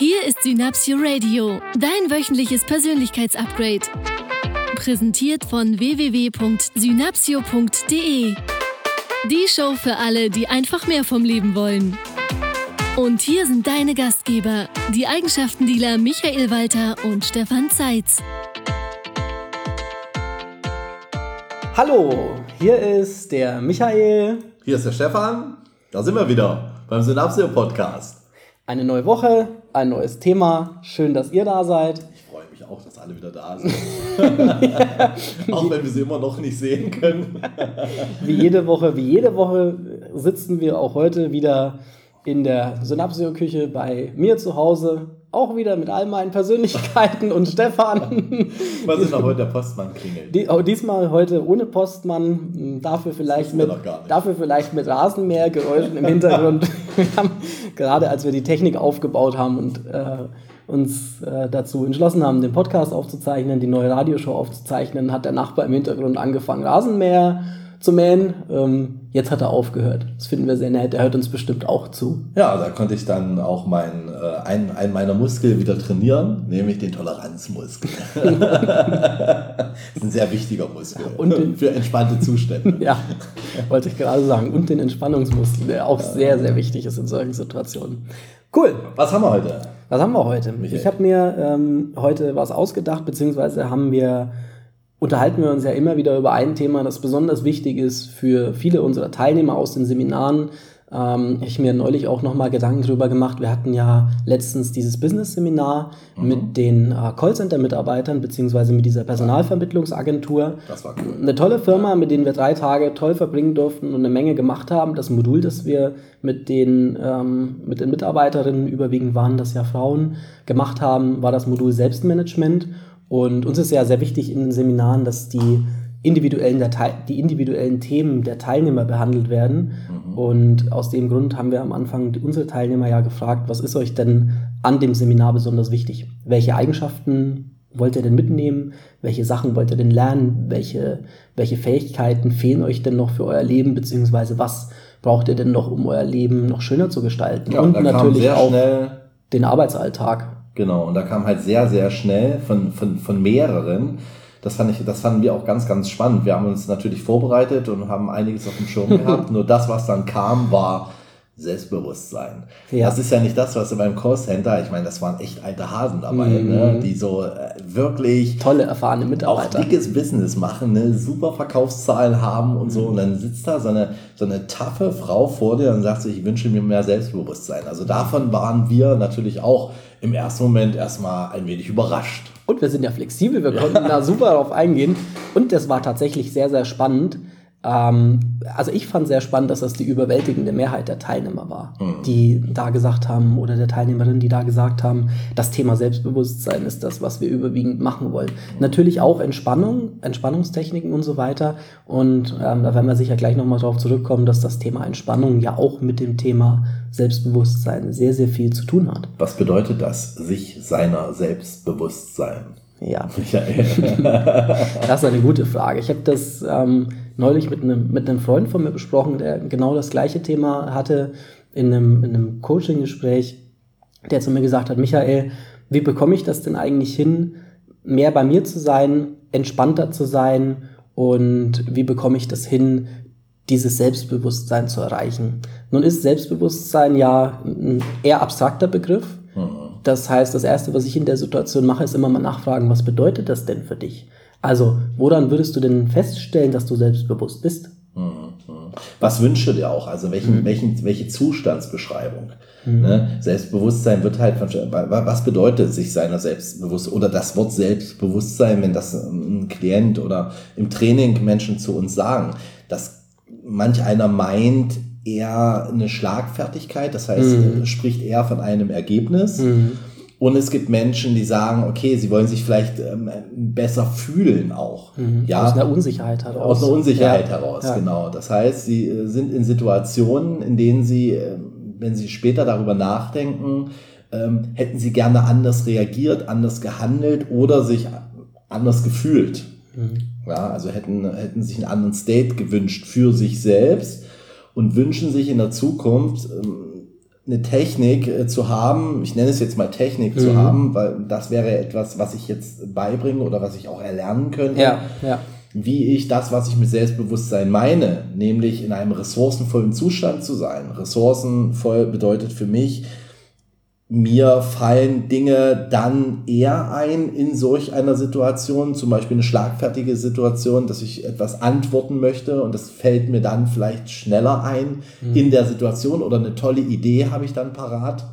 Hier ist Synapsio Radio, dein wöchentliches Persönlichkeitsupgrade. Präsentiert von www.synapsio.de. Die Show für alle, die einfach mehr vom Leben wollen. Und hier sind deine Gastgeber, die Eigenschaftendealer Michael Walter und Stefan Zeitz. Hallo, hier ist der Michael. Hier ist der Stefan. Da sind wir wieder beim Synapsio Podcast. Eine neue Woche, ein neues Thema. Schön, dass ihr da seid. Ich freue mich auch, dass alle wieder da sind. auch wenn wir sie immer noch nicht sehen können. wie jede Woche, wie jede Woche sitzen wir auch heute wieder in der Synapsio-Küche bei mir zu Hause. Auch wieder mit all meinen Persönlichkeiten und Stefan. Was ist noch heute der Postmann klingelt? Die, oh, diesmal heute ohne Postmann, dafür vielleicht, mit, dafür vielleicht mit Rasenmähergeräuschen im Hintergrund. wir haben, gerade als wir die Technik aufgebaut haben und äh, uns äh, dazu entschlossen haben, den Podcast aufzuzeichnen, die neue Radioshow aufzuzeichnen, hat der Nachbar im Hintergrund angefangen, Rasenmäher zu mähen. Ähm, jetzt hat er aufgehört. Das finden wir sehr nett. Er hört uns bestimmt auch zu. Ja, da konnte ich dann auch mein, äh, einen, einen meiner Muskel wieder trainieren, nämlich den Toleranzmuskel. das ist ein sehr wichtiger Muskel und den, für entspannte Zustände. ja, wollte ich gerade sagen. Und den Entspannungsmuskel, der auch ja. sehr, sehr wichtig ist in solchen Situationen. Cool. Was haben wir heute? Was haben wir heute? Michael. Ich habe mir ähm, heute was ausgedacht, beziehungsweise haben wir unterhalten wir uns ja immer wieder über ein Thema, das besonders wichtig ist für viele unserer Teilnehmer aus den Seminaren. Ähm, ich mir neulich auch nochmal Gedanken darüber gemacht. Wir hatten ja letztens dieses Business-Seminar mhm. mit den äh, Callcenter-Mitarbeitern beziehungsweise mit dieser Personalvermittlungsagentur. Das war cool. Eine tolle Firma, mit denen wir drei Tage toll verbringen durften und eine Menge gemacht haben. Das Modul, das wir mit den, ähm, mit den Mitarbeiterinnen, überwiegend waren das ja Frauen, gemacht haben, war das Modul Selbstmanagement. Und uns ist ja sehr wichtig in den Seminaren, dass die individuellen, die individuellen Themen der Teilnehmer behandelt werden. Mhm. Und aus dem Grund haben wir am Anfang unsere Teilnehmer ja gefragt, was ist euch denn an dem Seminar besonders wichtig? Welche Eigenschaften wollt ihr denn mitnehmen? Welche Sachen wollt ihr denn lernen? Welche, welche Fähigkeiten fehlen euch denn noch für euer Leben? Beziehungsweise was braucht ihr denn noch, um euer Leben noch schöner zu gestalten? Ja, und natürlich auch den Arbeitsalltag. Genau, und da kam halt sehr, sehr schnell von, von, von mehreren. Das, fand ich, das fanden wir auch ganz, ganz spannend. Wir haben uns natürlich vorbereitet und haben einiges auf dem Schirm gehabt. Nur das, was dann kam, war Selbstbewusstsein. Ja. Das ist ja nicht das, was in meinem Callcenter, ich meine, das waren echt alte Hasen dabei, mhm. ne, die so äh, wirklich tolle, erfahrene Mitarbeiter. Auch dickes Business machen, ne, super Verkaufszahlen haben und so. Mhm. Und dann sitzt da so eine, so eine taffe Frau vor dir und sagt sich, ich wünsche mir mehr Selbstbewusstsein. Also davon waren wir natürlich auch im ersten Moment erstmal ein wenig überrascht. Und wir sind ja flexibel, wir konnten da super darauf eingehen. Und das war tatsächlich sehr, sehr spannend ähm, also ich fand sehr spannend, dass das die überwältigende Mehrheit der Teilnehmer war, mhm. die da gesagt haben oder der Teilnehmerinnen, die da gesagt haben, das Thema Selbstbewusstsein ist das, was wir überwiegend machen wollen. Mhm. Natürlich auch Entspannung, Entspannungstechniken und so weiter. Und ähm, da werden wir sicher gleich nochmal drauf zurückkommen, dass das Thema Entspannung ja auch mit dem Thema Selbstbewusstsein sehr, sehr viel zu tun hat. Was bedeutet das, sich seiner selbst sein? Ja, das ist eine gute Frage. Ich habe das ähm, neulich mit einem, mit einem Freund von mir besprochen, der genau das gleiche Thema hatte in einem, in einem Coaching-Gespräch, der zu mir gesagt hat, Michael, wie bekomme ich das denn eigentlich hin, mehr bei mir zu sein, entspannter zu sein und wie bekomme ich das hin, dieses Selbstbewusstsein zu erreichen? Nun ist Selbstbewusstsein ja ein eher abstrakter Begriff. Mhm das heißt, das Erste, was ich in der Situation mache, ist immer mal nachfragen, was bedeutet das denn für dich? Also, woran würdest du denn feststellen, dass du selbstbewusst bist? Mhm. Was wünschst du dir auch? Also welchen, mhm. welchen, welche Zustandsbeschreibung? Mhm. Ne? Selbstbewusstsein wird halt, was bedeutet sich seiner Selbstbewusstsein oder das Wort Selbstbewusstsein, wenn das ein Klient oder im Training Menschen zu uns sagen, dass manch einer meint, eher eine Schlagfertigkeit, das heißt, mhm. spricht eher von einem Ergebnis. Mhm. Und es gibt Menschen, die sagen, okay, sie wollen sich vielleicht ähm, besser fühlen auch. Mhm. Ja? Aus einer Unsicherheit heraus. Aus einer Unsicherheit ja. heraus, ja. genau. Das heißt, sie äh, sind in Situationen, in denen sie, äh, wenn sie später darüber nachdenken, ähm, hätten sie gerne anders reagiert, anders gehandelt oder sich anders gefühlt. Mhm. Ja, also hätten, hätten sich einen anderen State gewünscht für sich selbst und wünschen sich in der Zukunft ähm, eine Technik äh, zu haben, ich nenne es jetzt mal Technik mhm. zu haben, weil das wäre etwas, was ich jetzt beibringe oder was ich auch erlernen könnte. Ja, ja. Wie ich das, was ich mit Selbstbewusstsein meine, nämlich in einem ressourcenvollen Zustand zu sein. Ressourcenvoll bedeutet für mich, mir fallen Dinge dann eher ein in solch einer Situation, zum Beispiel eine schlagfertige Situation, dass ich etwas antworten möchte und das fällt mir dann vielleicht schneller ein mhm. in der Situation oder eine tolle Idee habe ich dann parat,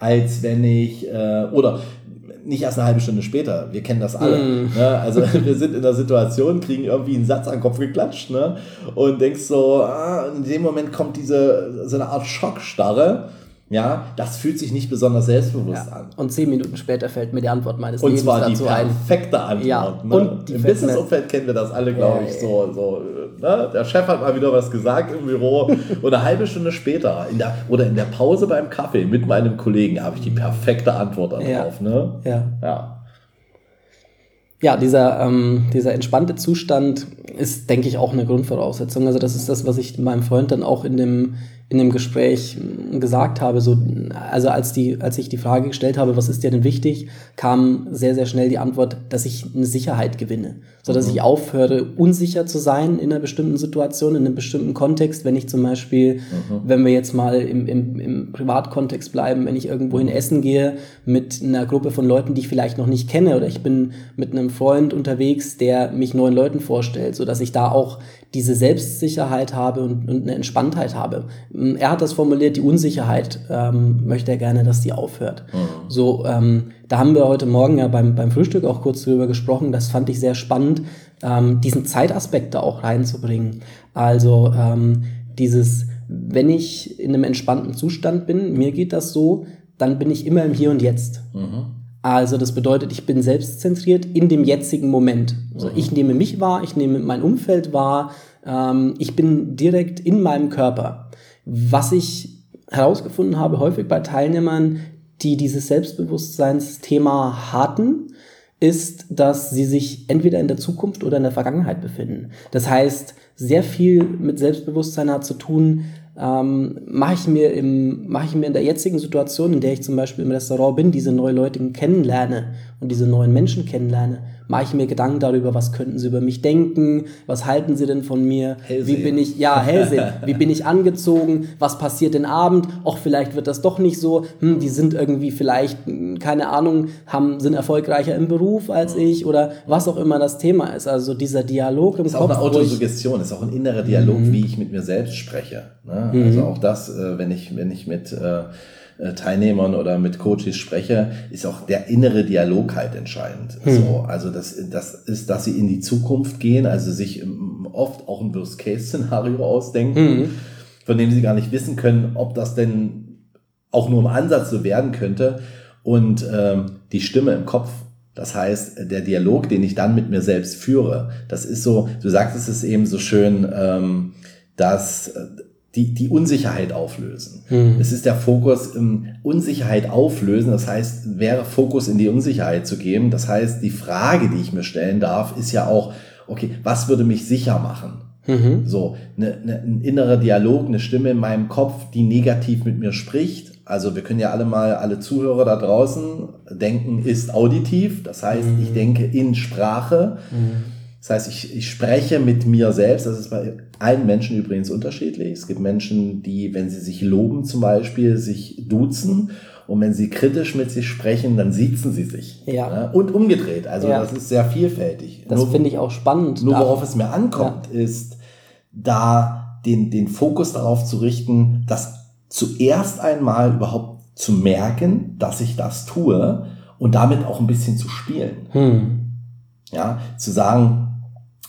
als wenn ich, äh, oder nicht erst eine halbe Stunde später. Wir kennen das alle. Mm. Ne? Also wir sind in der Situation, kriegen irgendwie einen Satz an den Kopf geklatscht ne? und denkst so, ah, in dem Moment kommt diese so eine Art Schockstarre ja, das fühlt sich nicht besonders selbstbewusst ja. an. Und zehn Minuten später fällt mir die Antwort meines und Lebens dazu ein. Und zwar die perfekte Antwort. Ja. Ne? Und Im Business-Umfeld kennen wir das alle, glaube ich, so. so ne? Der Chef hat mal wieder was gesagt im Büro und eine halbe Stunde später in der, oder in der Pause beim Kaffee mit meinem Kollegen habe ich die perfekte Antwort darauf. Ja. Ne? Ja. ja ja, dieser, ähm, dieser entspannte Zustand ist, denke ich, auch eine Grundvoraussetzung. Also das ist das, was ich meinem Freund dann auch in dem, in dem Gespräch gesagt habe. So, also als, die, als ich die Frage gestellt habe, was ist dir denn wichtig, kam sehr, sehr schnell die Antwort, dass ich eine Sicherheit gewinne. So dass mhm. ich aufhöre, unsicher zu sein in einer bestimmten Situation, in einem bestimmten Kontext. Wenn ich zum Beispiel, mhm. wenn wir jetzt mal im, im, im Privatkontext bleiben, wenn ich irgendwo hin essen gehe mit einer Gruppe von Leuten, die ich vielleicht noch nicht kenne, oder ich bin mit einem Freund unterwegs, der mich neuen Leuten vorstellt, so dass ich da auch diese Selbstsicherheit habe und, und eine Entspanntheit habe. Er hat das formuliert, die Unsicherheit ähm, möchte er gerne, dass die aufhört. Mhm. So, ähm, da haben wir heute Morgen ja beim, beim Frühstück auch kurz drüber gesprochen. Das fand ich sehr spannend, ähm, diesen Zeitaspekt da auch reinzubringen. Also ähm, dieses, wenn ich in einem entspannten Zustand bin, mir geht das so, dann bin ich immer im Hier und Jetzt. Mhm. Also das bedeutet, ich bin selbstzentriert in dem jetzigen Moment. Also ich nehme mich wahr, ich nehme mein Umfeld wahr, ähm, ich bin direkt in meinem Körper. Was ich herausgefunden habe, häufig bei Teilnehmern, die dieses Selbstbewusstseinsthema hatten, ist, dass sie sich entweder in der Zukunft oder in der Vergangenheit befinden. Das heißt, sehr viel mit Selbstbewusstsein hat zu tun, ähm, mache ich mir im, mache ich mir in der jetzigen Situation, in der ich zum Beispiel im Restaurant bin, diese neuen Leute kennenlerne und diese neuen Menschen kennenlerne, mache ich mir Gedanken darüber, was könnten sie über mich denken, was halten sie denn von mir, Hellsehen. wie bin ich, ja, Hellsehen, wie bin ich angezogen, was passiert den Abend, auch vielleicht wird das doch nicht so, hm, die sind irgendwie vielleicht, keine Ahnung, haben, sind erfolgreicher im Beruf als ich oder was auch immer das Thema ist. Also dieser Dialog im ist Kopf. Ist auch eine Autosuggestion, ist auch ein innerer Dialog, mhm. wie ich mit mir selbst spreche. Ne? Mhm. Also auch das, äh, wenn ich, wenn ich mit äh, Teilnehmern oder mit Coaches spreche, ist auch der innere Dialog halt entscheidend. Hm. So, also das, das ist, dass sie in die Zukunft gehen, also sich ähm, oft auch ein Worst-Case-Szenario ausdenken, hm. von dem sie gar nicht wissen können, ob das denn auch nur im Ansatz so werden könnte. Und ähm, die Stimme im Kopf das heißt, der Dialog, den ich dann mit mir selbst führe, das ist so, du sagtest es eben so schön, ähm, dass äh, die, die Unsicherheit auflösen. Mhm. Es ist der Fokus im Unsicherheit auflösen. Das heißt, wäre Fokus in die Unsicherheit zu geben. Das heißt, die Frage, die ich mir stellen darf, ist ja auch, okay, was würde mich sicher machen? Mhm. So, ne, ne, ein innerer Dialog, eine Stimme in meinem Kopf, die negativ mit mir spricht. Also wir können ja alle mal, alle Zuhörer da draußen, denken ist auditiv. Das heißt, mhm. ich denke in Sprache. Mhm. Das heißt, ich, ich spreche mit mir selbst. Das ist bei allen Menschen übrigens unterschiedlich. Es gibt Menschen, die, wenn sie sich loben zum Beispiel, sich duzen. Und wenn sie kritisch mit sich sprechen, dann siezen sie sich. Ja. Ne? Und umgedreht. Also ja. das ist sehr vielfältig. Das finde ich auch spannend. Nur worauf es mir ankommt, ja. ist, da den, den Fokus darauf zu richten, das zuerst einmal überhaupt zu merken, dass ich das tue und damit auch ein bisschen zu spielen. Hm. Ja, zu sagen,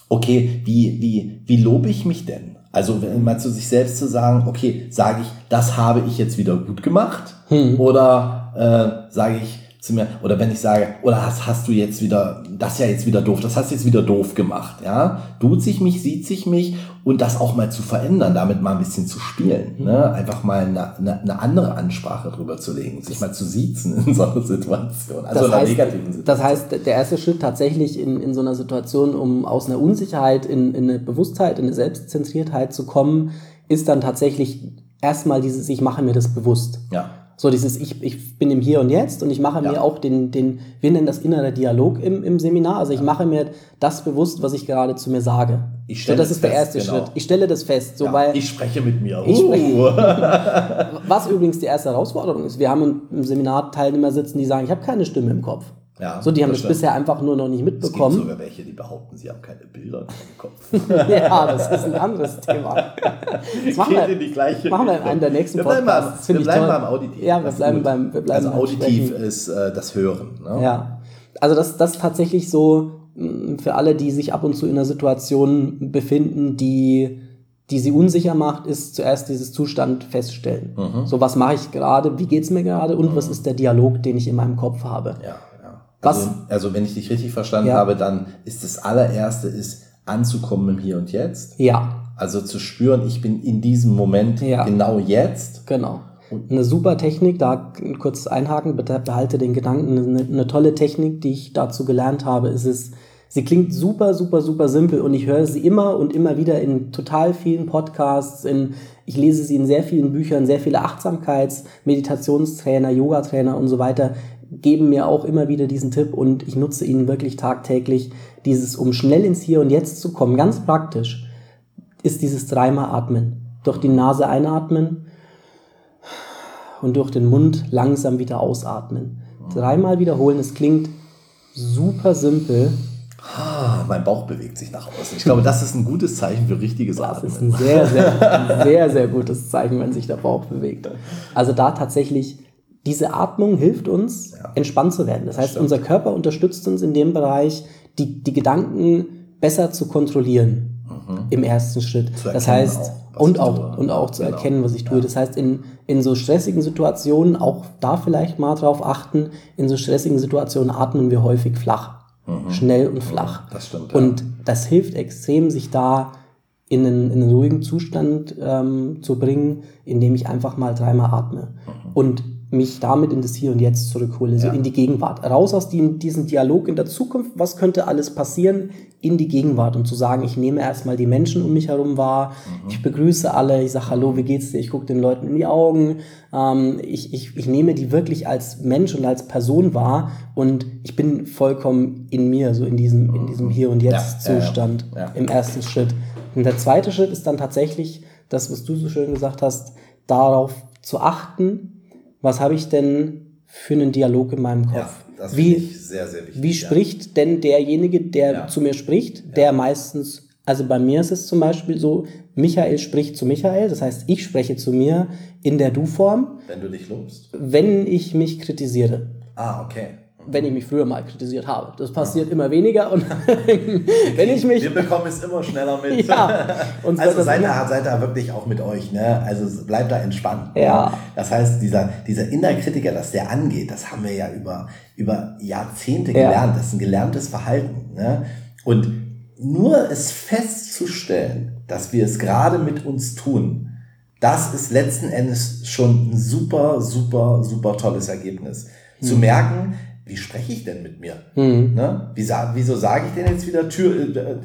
okay, wie, wie, wie lobe ich mich denn? Also wenn mal zu sich selbst zu sagen, okay, sage ich, das habe ich jetzt wieder gut gemacht? Hm. Oder äh, sage ich, zu mir, oder wenn ich sage, oder hast, hast du jetzt wieder, das ist ja jetzt wieder doof, das hast du jetzt wieder doof gemacht, ja, tut sich mich, sieht sich mich und das auch mal zu verändern, damit mal ein bisschen zu spielen, ne? Mhm. einfach mal eine, eine, eine andere Ansprache drüber zu legen, sich mal zu siezen in so einer Situation, also das in einer negativen Situation. Das heißt, der erste Schritt tatsächlich in, in so einer Situation, um aus einer Unsicherheit in, in eine Bewusstheit, in eine Selbstzentriertheit zu kommen, ist dann tatsächlich erstmal dieses, ich mache mir das bewusst. Ja. So dieses, ich, ich bin im Hier und Jetzt und ich mache Ja. mir auch den, den, wir nennen das innere Dialog im, im Seminar. Also ich mache mir das bewusst, was ich gerade zu mir sage. Ich so, stelle das es ist der fest, erste genau. Schritt. Ich stelle das fest. So, ja. weil, ich spreche mit mir. Ich spreche- Uh. was übrigens die erste Herausforderung ist. Wir haben im Seminar Teilnehmer sitzen, die sagen, ich habe keine Stimme im Kopf. Ja, So, die haben das bisher einfach nur noch nicht Es gibt mitbekommen. sogar welche, die behaupten, sie haben keine Bilder im Kopf. ja, das ist ein anderes Thema. Das machen Geht wir, in die gleiche machen wir in einem der nächsten wir bleiben Podcasts. Wir bleiben toll. beim Auditiv. Ja, wir bleiben beim- wir bleiben Also Auditiv Sprechen. ist äh, das Hören. Ne? Ja. Also das, das ist tatsächlich so mh, für alle, die sich ab und zu in einer Situation befinden, die, die sie unsicher macht, ist zuerst dieses Zustand feststellen. Mhm. So, was mache ich gerade, wie geht's mir gerade und was ist der Dialog, den ich in meinem Kopf habe. Ja. Was- Also, also wenn ich dich richtig verstanden Ja. habe, dann ist das allererste ist anzukommen im Hier und Jetzt. Ja, Also zu spüren, ich bin in diesem Moment Ja. genau jetzt. genau. Eine super Technik, da kurz einhaken, behalte den Gedanken. Eine, eine tolle Technik, die ich dazu gelernt habe, ist es, sie klingt super, super, super simpel und ich höre sie immer und immer wieder in total vielen Podcasts, in, ich lese sie in sehr vielen Büchern, sehr viele Achtsamkeits-, Meditationstrainer, Yogatrainer und so weiter geben mir auch immer wieder diesen Tipp und ich nutze ihn wirklich tagtäglich. Dieses, um schnell ins Hier und Jetzt zu kommen, ganz praktisch, ist dieses dreimal Atmen. Durch die Nase einatmen und durch den Mund langsam wieder ausatmen. Dreimal wiederholen, es klingt super simpel. Ah, mein Bauch bewegt sich nach außen. Ich glaube, das ist ein gutes Zeichen für richtiges Das ist Atmen. ein sehr, sehr, sehr, sehr gutes Zeichen, wenn sich der Bauch bewegt. Also da tatsächlich, diese Atmung hilft uns, Ja. entspannt zu werden. Das heißt, stimmt. unser Körper unterstützt uns in dem Bereich, die, die Gedanken besser zu kontrollieren im ersten Schritt. Mhm. Das heißt, auch, und auch, und auch zu Genau. erkennen, was ich tue. Das heißt, in, in so stressigen Situationen, auch da vielleicht mal drauf achten, in so stressigen Situationen atmen wir häufig flach. Schnell und flach. Mhm. Das stimmt, ja. Und das hilft extrem, sich da in einen, in einen ruhigen Zustand ähm, zu bringen, indem ich einfach mal dreimal atme und mich damit in das Hier und Jetzt zurückhole, so Ja. in die Gegenwart. Raus aus dem, diesem Dialog in der Zukunft, was könnte alles passieren, in die Gegenwart und zu sagen, ich nehme erstmal die Menschen um mich herum wahr, ich begrüße alle, ich sage Hallo, wie geht's dir, ich gucke den Leuten in die Augen, ähm, ich, ich, ich nehme die wirklich als Mensch und als Person wahr und ich bin vollkommen in mir, so in diesem, in diesem Hier und Jetzt ja. Zustand Ja. im ersten Schritt. Und der zweite Schritt ist dann tatsächlich das, was du so schön gesagt hast, darauf zu achten, was habe ich denn für einen Dialog in meinem Kopf? Ja, das wie, sehr, sehr wichtig. wie ja. spricht denn derjenige, der Ja. zu mir spricht, der meistens, also bei mir ist es zum Beispiel so, Michael spricht zu Michael, das heißt, ich spreche zu mir in der Du-Form, Wenn du dich lobst. wenn ich mich kritisiere. Ah, okay. Wenn ich mich früher mal kritisiert habe. Das passiert immer weniger und wenn ich mich. Wir bekommen es immer schneller mit. Ja, also seid da, seid da wirklich auch mit euch, ne? Also bleibt da entspannt. Ja. Ne? Das heißt, dieser, dieser Innerkritiker, dass der angeht, das haben wir ja über, über Jahrzehnte Ja. gelernt. Das ist ein gelerntes Verhalten. Ne? Und nur es festzustellen, dass wir es gerade mit uns tun, das ist letzten Endes schon ein super, super, super tolles Ergebnis. Zu merken, wie spreche ich denn mit mir? Ne? Wie wieso sage ich denn jetzt wieder Tür, äh,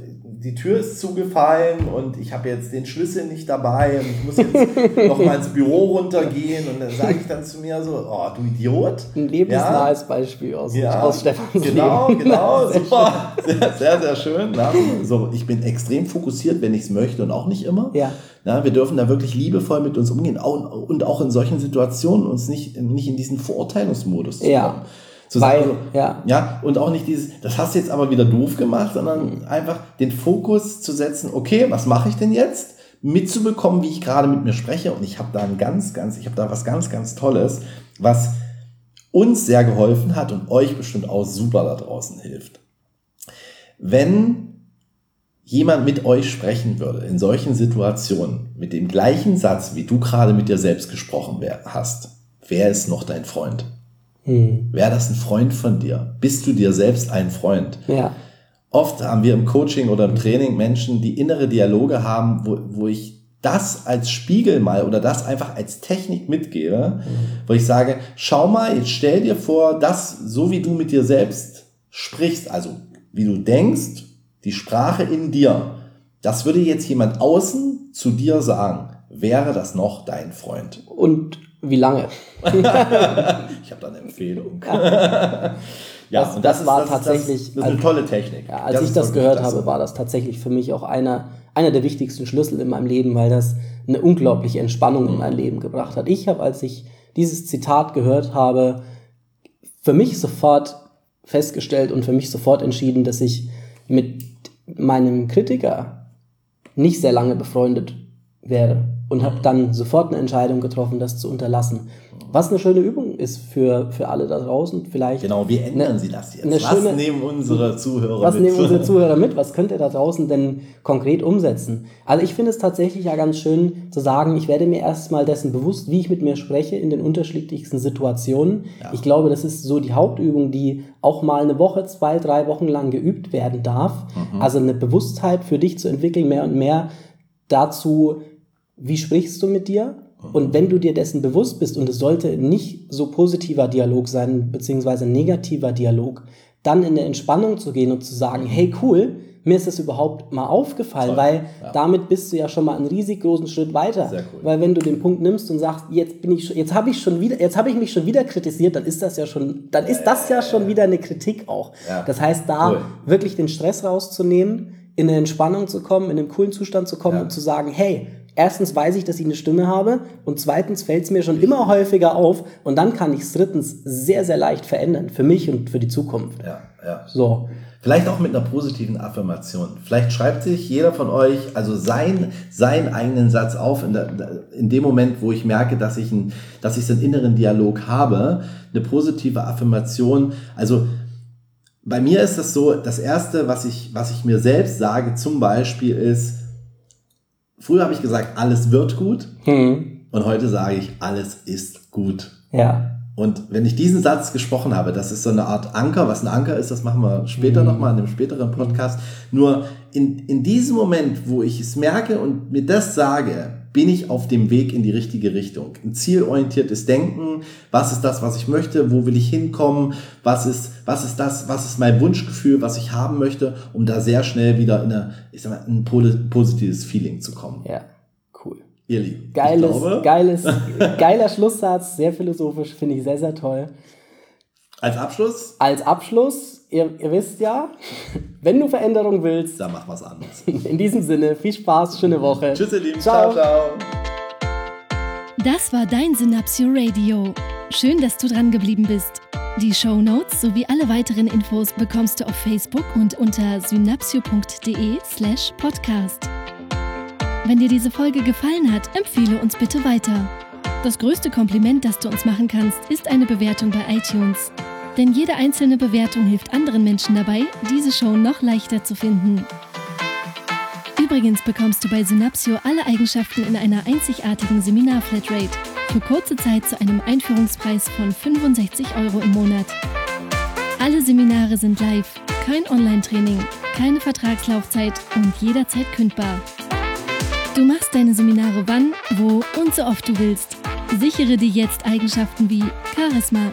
die Tür ist zugefallen und ich habe jetzt den Schlüssel nicht dabei und ich muss jetzt noch mal ins Büro runtergehen und dann sage ich dann zu mir so, oh du Idiot. Ein lebensnahes Beispiel aus, Ja, aus Stefans genau, Leben. genau, Sehr super, sehr, sehr, sehr schön. Na, so, ich bin extrem fokussiert, wenn ich es möchte und auch nicht immer. Ja. Na, wir dürfen da wirklich liebevoll mit uns umgehen und auch in solchen Situationen uns nicht, nicht in diesen Verurteilungsmodus zu Ja. kommen. Zu Weil- sagen, so, ja. ja, und auch nicht dieses, das hast du jetzt aber wieder doof gemacht, sondern einfach den Fokus zu setzen, okay, was mache ich denn jetzt? Mitzubekommen, wie ich gerade mit mir spreche. Und ich habe da ein ganz, ganz, ich habe da was ganz, ganz Tolles, was uns sehr geholfen hat und euch bestimmt auch super da draußen hilft. Wenn jemand mit euch sprechen würde in solchen Situationen mit dem gleichen Satz, wie du gerade mit dir selbst gesprochen hast, wer ist noch dein Freund? Hm. Wäre das ein Freund von dir? Bist du dir selbst ein Freund? Ja. Oft haben wir im Coaching oder im Training Menschen, die innere Dialoge haben, wo, wo ich das als Spiegel mal oder das einfach als Technik mitgebe, wo ich sage, schau mal, jetzt stell dir vor, das, so wie du mit dir selbst sprichst, also wie du denkst, die Sprache in dir, das würde jetzt jemand außen zu dir sagen. wäre das noch dein Freund? Und wie lange? ich habe da eine Empfehlung. Ja. Ja, das, und das, ist- war das, tatsächlich. Das, das ist eine tolle Technik. Ja, als ich das gehört klasse. habe, war das tatsächlich für mich auch einer, einer der wichtigsten Schlüssel in meinem Leben, weil das eine unglaubliche Entspannung in mein Leben gebracht hat. Ich habe, als ich dieses Zitat gehört habe, für mich sofort festgestellt und für mich sofort entschieden, dass ich mit meinem Kritiker nicht sehr lange befreundet wäre und habe dann sofort eine Entscheidung getroffen, das zu unterlassen. Was eine schöne Übung ist für, für alle da draußen. Vielleicht Genau, wie ändern Ne- Sie das jetzt? eine Was schöne- nehmen unsere Zuhörer was mit? nehmen unsere Zuhörer mit? Was könnt ihr da draußen denn konkret umsetzen? Also ich finde es tatsächlich ja ganz schön zu sagen, ich werde mir erstmal dessen bewusst, wie ich mit mir spreche in den unterschiedlichsten Situationen. Ja. Ich glaube, das ist so die Hauptübung, die auch mal eine Woche, zwei, drei Wochen lang geübt werden darf. Mhm. Also eine Bewusstheit für dich zu entwickeln, mehr und mehr dazu, wie sprichst du mit dir? Und wenn du dir dessen bewusst bist, und es sollte nicht so positiver Dialog sein, beziehungsweise negativer Dialog, dann in der Entspannung zu gehen und zu sagen, hey cool, mir ist das überhaupt mal aufgefallen, Toll, weil ja. damit bist du ja schon mal einen riesig großen Schritt weiter. Cool. Weil wenn du den Punkt nimmst und sagst, jetzt bin ich schon, jetzt habe ich schon wieder, jetzt habe ich mich schon wieder kritisiert, dann ist das ja schon, dann ist das ja schon wieder eine Kritik auch. Ja. Das heißt, da Cool. wirklich den Stress rauszunehmen, in eine Entspannung zu kommen, in einen coolen Zustand zu kommen Ja. und zu sagen, hey, erstens weiß ich, dass ich eine Stimme habe und zweitens fällt es mir schon immer häufiger auf und dann kann ich es drittens sehr, sehr leicht verändern für mich und für die Zukunft. Ja, ja. So. Vielleicht auch mit einer positiven Affirmation. Vielleicht schreibt sich jeder von euch also sein, seinen eigenen Satz auf in, der, in dem Moment, wo ich merke, dass ich, ein, dass ich so einen inneren Dialog habe. Eine positive Affirmation. Also bei mir ist das so, das erste, was ich, was ich mir selbst sage, zum Beispiel ist, früher habe ich gesagt, alles wird gut. Hm. Und heute sage ich, alles ist gut. Ja. Und wenn ich diesen Satz gesprochen habe, das ist so eine Art Anker, was ein Anker ist, das machen wir später nochmal in einem späteren Podcast. Nur in, in diesem Moment, wo ich es merke und mir das sage, bin ich auf dem Weg in die richtige Richtung. Ein zielorientiertes Denken, was ist das, was ich möchte, wo will ich hinkommen, was ist, was ist das, was ist mein Wunschgefühl, was ich haben möchte, um da sehr schnell wieder in eine, ich sag mal, ein positives Feeling zu kommen. Ja. Cool. Ihr Lieben. Geiles, glaube, geiles, geiler Schlusssatz, sehr philosophisch, finde ich sehr, sehr toll. als Abschluss, Als Abschluss, ihr, ihr wisst ja, wenn du Veränderung willst, da mach was anderes. in diesem Sinne, viel Spaß, schöne Woche. Tschüss, ihr Lieben. Ciao. ciao. ciao. Das war dein Synapsio Radio. Schön, dass du dran geblieben bist. Die Shownotes sowie alle weiteren Infos bekommst du auf Facebook und unter synapsio.de slash podcast. Wenn dir diese Folge gefallen hat, empfehle uns bitte weiter. Das größte Kompliment, das du uns machen kannst, ist eine Bewertung bei iTunes. Denn jede einzelne Bewertung hilft anderen Menschen dabei, diese Show noch leichter zu finden. Übrigens bekommst du bei Synapsio alle Eigenschaften in einer einzigartigen Seminar-Flatrate für kurze Zeit zu einem Einführungspreis von 65 Euro im Monat. Alle Seminare sind live, kein Online-Training, keine Vertragslaufzeit und jederzeit kündbar. Du machst deine Seminare wann, wo und so oft du willst. Sichere dir jetzt Eigenschaften wie Charisma,